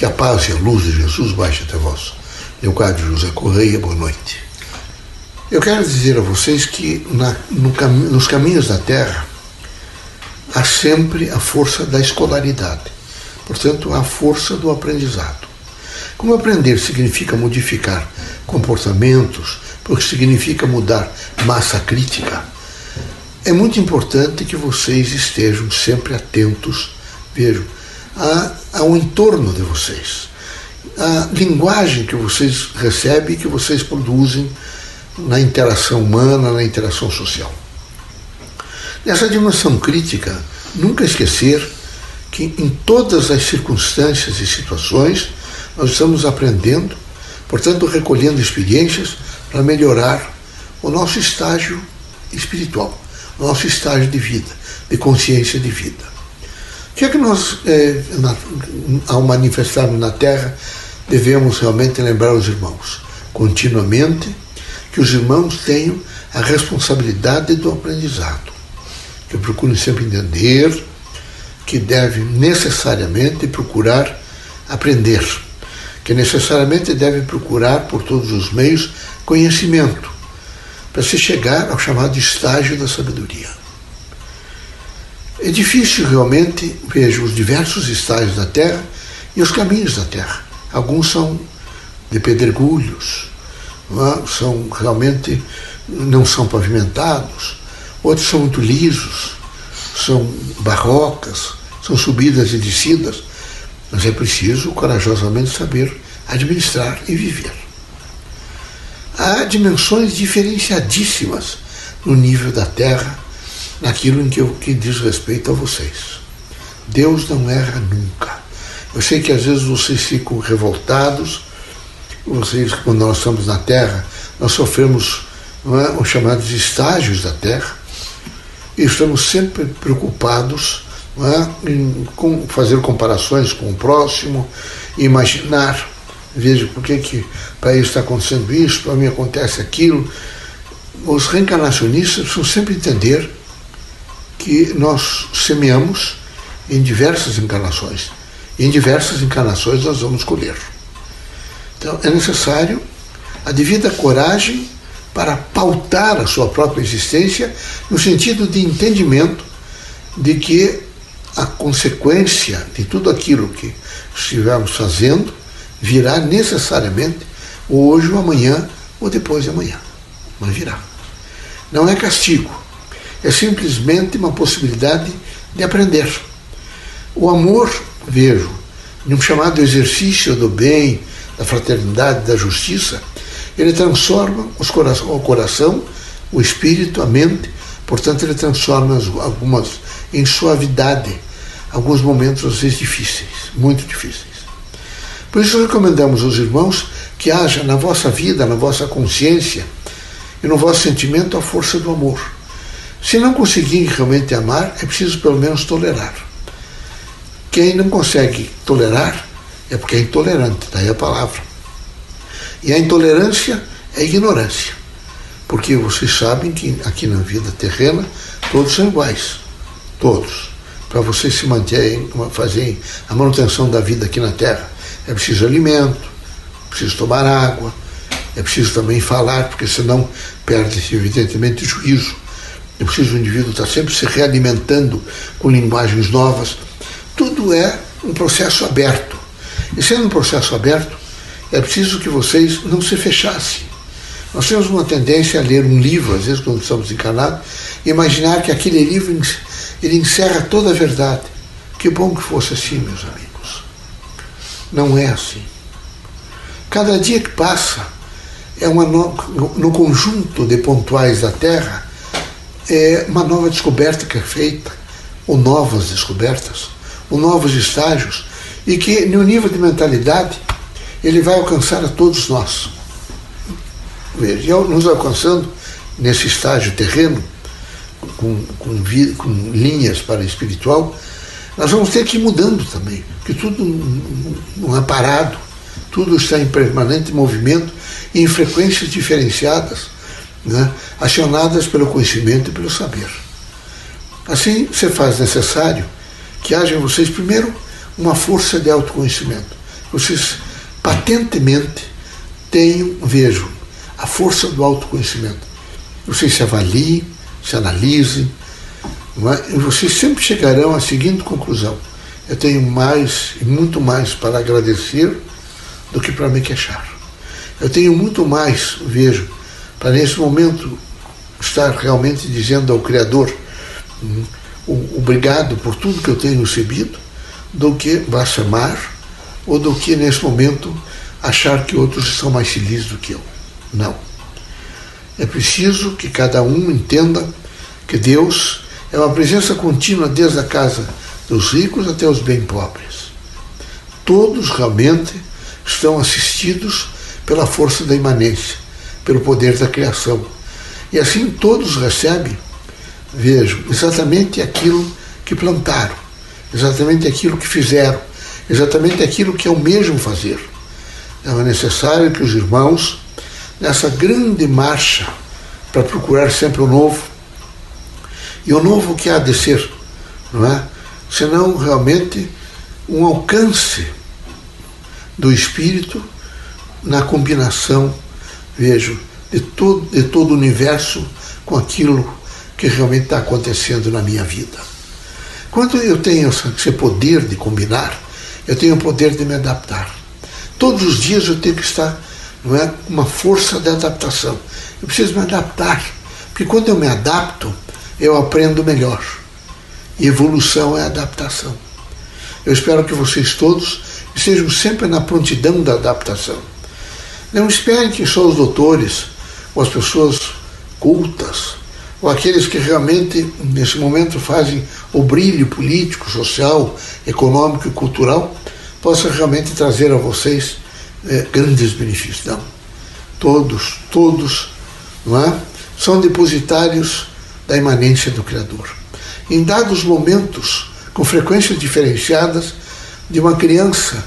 Que a paz e a luz de Jesus baixe até vós. Leocádio José Correia, boa noite. Eu quero dizer a vocês que na, no nos caminhos da Terra há sempre a força da escolaridade, portanto, a força do aprendizado. Como aprender significa modificar comportamentos, porque significa mudar massa crítica, é muito importante que vocês estejam sempre atentos, vejam, ao entorno de vocês, a linguagem que vocês recebem que vocês produzem na interação humana, na interação social. Nessa dimensão crítica, nunca esquecer que em todas as circunstâncias e situações nós estamos aprendendo, portanto, recolhendo experiências para melhorar o nosso estágio espiritual, o nosso estágio de vida, de consciência de vida que é que nós, é, na, ao manifestarmos na Terra, devemos realmente lembrar os irmãos? Continuamente que os irmãos tenham a responsabilidade do aprendizado, que procurem sempre entender que devem necessariamente procurar aprender, que necessariamente devem procurar por todos os meios conhecimento, para se chegar ao chamado estágio da sabedoria. É difícil realmente, vejo os diversos estágios da Terra e os caminhos da Terra. Alguns são de pedregulhos, é? são realmente não são pavimentados, outros são muito lisos, são barrocas, são subidas e descidas, mas é preciso corajosamente saber administrar e viver. Há dimensões diferenciadíssimas no nível da Terra naquilo em que, eu, que diz respeito a vocês. Deus não erra nunca. Eu sei que às vezes vocês ficam revoltados, vocês, quando nós estamos na Terra, nós sofremos é, os chamados estágios da Terra, e estamos sempre preocupados é, em com, fazer comparações com o próximo, imaginar, veja por que, que para isso está acontecendo isso, para mim acontece aquilo. Os reencarnacionistas precisam sempre entender que nós semeamos em diversas encarnações. E em diversas encarnações nós vamos colher. Então é necessário a devida coragem para pautar a sua própria existência no sentido de entendimento de que a consequência de tudo aquilo que estivermos fazendo virá necessariamente hoje ou amanhã ou depois de amanhã. Mas virá. Não é castigo, é simplesmente uma possibilidade de aprender. O amor, vejo, num chamado exercício do bem, da fraternidade, da justiça, ele transforma os coração, o coração, o espírito, a mente, portanto, ele transforma algumas em suavidade, alguns momentos às vezes difíceis, muito difíceis. Por isso recomendamos aos irmãos que haja na vossa vida, na vossa consciência e no vosso sentimento a força do amor se não conseguir realmente amar, é preciso pelo menos tolerar. Quem não consegue tolerar é porque é intolerante, daí a palavra. E a intolerância é ignorância. Porque vocês sabem que aqui na vida terrena todos são iguais. Todos. Para vocês se manterem, fazerem a manutenção da vida aqui na Terra, é preciso alimento, é preciso tomar água, é preciso também falar, porque senão perde-se evidentemente o juízo é preciso o indivíduo estar sempre se realimentando com linguagens novas. Tudo é um processo aberto. E sendo um processo aberto, é preciso que vocês não se fechassem. Nós temos uma tendência a ler um livro, às vezes quando estamos encarnados, e imaginar que aquele livro ele encerra toda a verdade. Que bom que fosse assim, meus amigos. Não é assim. Cada dia que passa é uma no, no conjunto de pontuais da Terra é uma nova descoberta que é feita, ou novas descobertas, ou novos estágios, e que no nível de mentalidade ele vai alcançar a todos nós. E nos alcançando nesse estágio terreno, com, com, com linhas para espiritual, nós vamos ter que ir mudando também, porque tudo não é parado, tudo está em permanente movimento em frequências diferenciadas né, acionadas pelo conhecimento e pelo saber. Assim, se faz necessário que haja em vocês, primeiro, uma força de autoconhecimento, vocês patentemente tenham, vejam, a força do autoconhecimento. Vocês se avaliem, se analisem, é? e vocês sempre chegarão à seguinte conclusão: eu tenho mais e muito mais para agradecer do que para me queixar. Eu tenho muito mais, vejo, para nesse momento estar realmente dizendo ao Criador hum, obrigado por tudo que eu tenho recebido, do que blasfemar ou do que nesse momento achar que outros são mais felizes do que eu. Não. É preciso que cada um entenda que Deus é uma presença contínua desde a casa dos ricos até os bem pobres. Todos realmente estão assistidos pela força da imanência, pelo poder da criação. E assim todos recebem, vejam, exatamente aquilo que plantaram, exatamente aquilo que fizeram, exatamente aquilo que almejam fazer. É necessário que os irmãos, nessa grande marcha para procurar sempre o novo, e o novo que há de ser, não é? Senão realmente um alcance do espírito na combinação, vejo, de todo, de todo o universo com aquilo que realmente está acontecendo na minha vida. Quando eu tenho esse poder de combinar, eu tenho o poder de me adaptar. Todos os dias eu tenho que estar, não é, uma força de adaptação. Eu preciso me adaptar, porque quando eu me adapto, eu aprendo melhor. E evolução é adaptação. Eu espero que vocês todos estejam sempre na prontidão da adaptação. Não esperem que só os doutores, ou as pessoas cultas, ou aqueles que realmente nesse momento fazem o brilho político, social, econômico e cultural, possam realmente trazer a vocês é, grandes benefícios. Não. Todos, todos, não é? São depositários da imanência do Criador. Em dados momentos, com frequências diferenciadas, de uma criança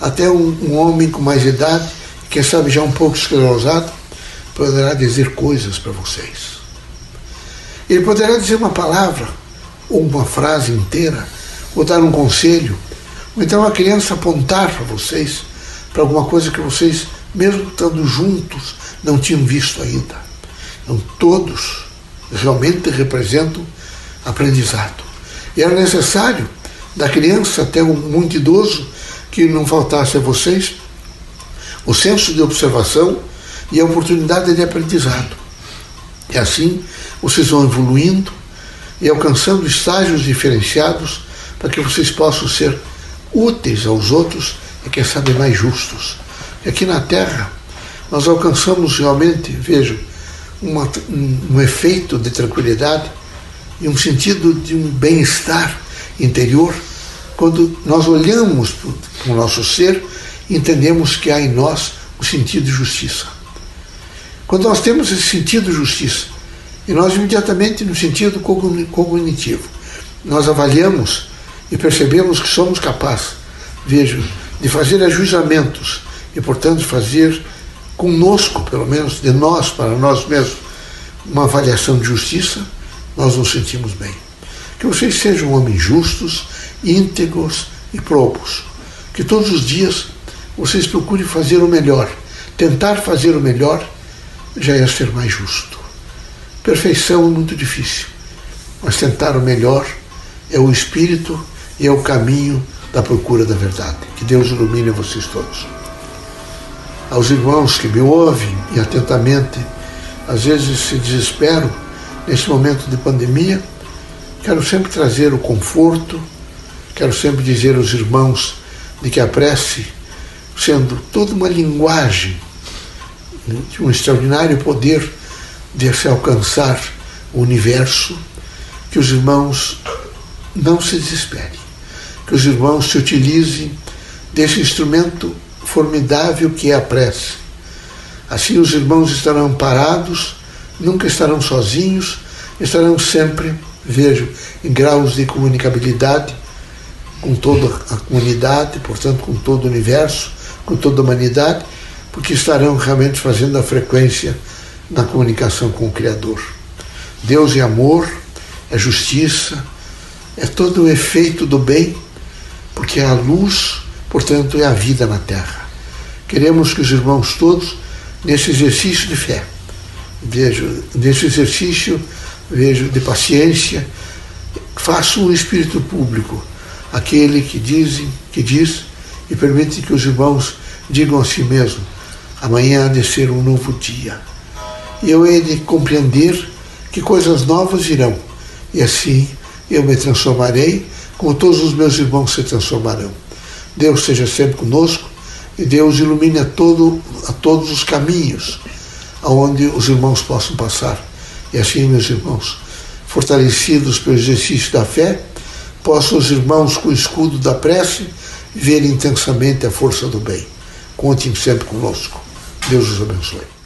até um, um homem com mais idade, quem sabe já um pouco esclerosado, poderá dizer coisas para vocês. Ele poderá dizer uma palavra, ou uma frase inteira, ou dar um conselho, ou então a criança apontar para vocês para alguma coisa que vocês, mesmo estando juntos, não tinham visto ainda. Então, todos realmente representam aprendizado. E era necessário, da criança até o muito idoso, que não faltasse a vocês o senso de observação e a oportunidade de aprendizado. E assim vocês vão evoluindo e alcançando estágios diferenciados para que vocês possam ser úteis aos outros e, quem sabe, mais justos. E aqui na Terra, nós alcançamos realmente, vejam, uma, um, um efeito de tranquilidade e um sentido de um bem-estar interior quando nós olhamos para o nosso ser entendemos que há em nós o sentido de justiça. Quando nós temos esse sentido de justiça, e nós imediatamente no sentido cognitivo, nós avaliamos e percebemos que somos capazes, vejo, de fazer ajustamentos e, portanto, fazer conosco, pelo menos de nós, para nós mesmos, uma avaliação de justiça, nós nos sentimos bem. Que vocês sejam homens justos, íntegros e probos. Que todos os dias vocês procurem fazer o melhor. Tentar fazer o melhor já é ser mais justo. Perfeição é muito difícil, mas tentar o melhor é o espírito e é o caminho da procura da verdade. Que Deus ilumine vocês todos aos irmãos que me ouvem e atentamente, às vezes se desesperam nesse momento de pandemia, quero sempre trazer o conforto, quero sempre dizer aos irmãos de que a prece, sendo toda uma linguagem de um extraordinário poder de se alcançar o universo, que os irmãos não se desesperem, que os irmãos se utilizem desse instrumento formidável que é a prece. Assim os irmãos estarão amparados, nunca estarão sozinhos, estarão sempre, vejo, em graus de comunicabilidade com toda a comunidade, portanto com todo o universo, com toda a humanidade, porque estarão realmente fazendo a frequência na comunicação com o Criador. Deus é amor, é justiça, é todo o efeito do bem, porque é a luz portanto, é a vida na Terra. Queremos que os irmãos todos, nesse exercício de fé, vejo, nesse exercício vejo de paciência, façam um espírito público, aquele que dizem, que diz e permite que os irmãos digam a si mesmo: amanhã há de ser um novo dia. E eu hei de compreender que coisas novas virão, e assim eu me transformarei, como todos os meus irmãos se transformarão. Deus seja sempre conosco e Deus ilumine a, todo, a todos os caminhos aonde os irmãos possam passar. E assim, meus irmãos, fortalecidos pelo exercício da fé, possam os irmãos, com o escudo da prece, ver intensamente a força do bem. Contem sempre conosco. Deus os abençoe.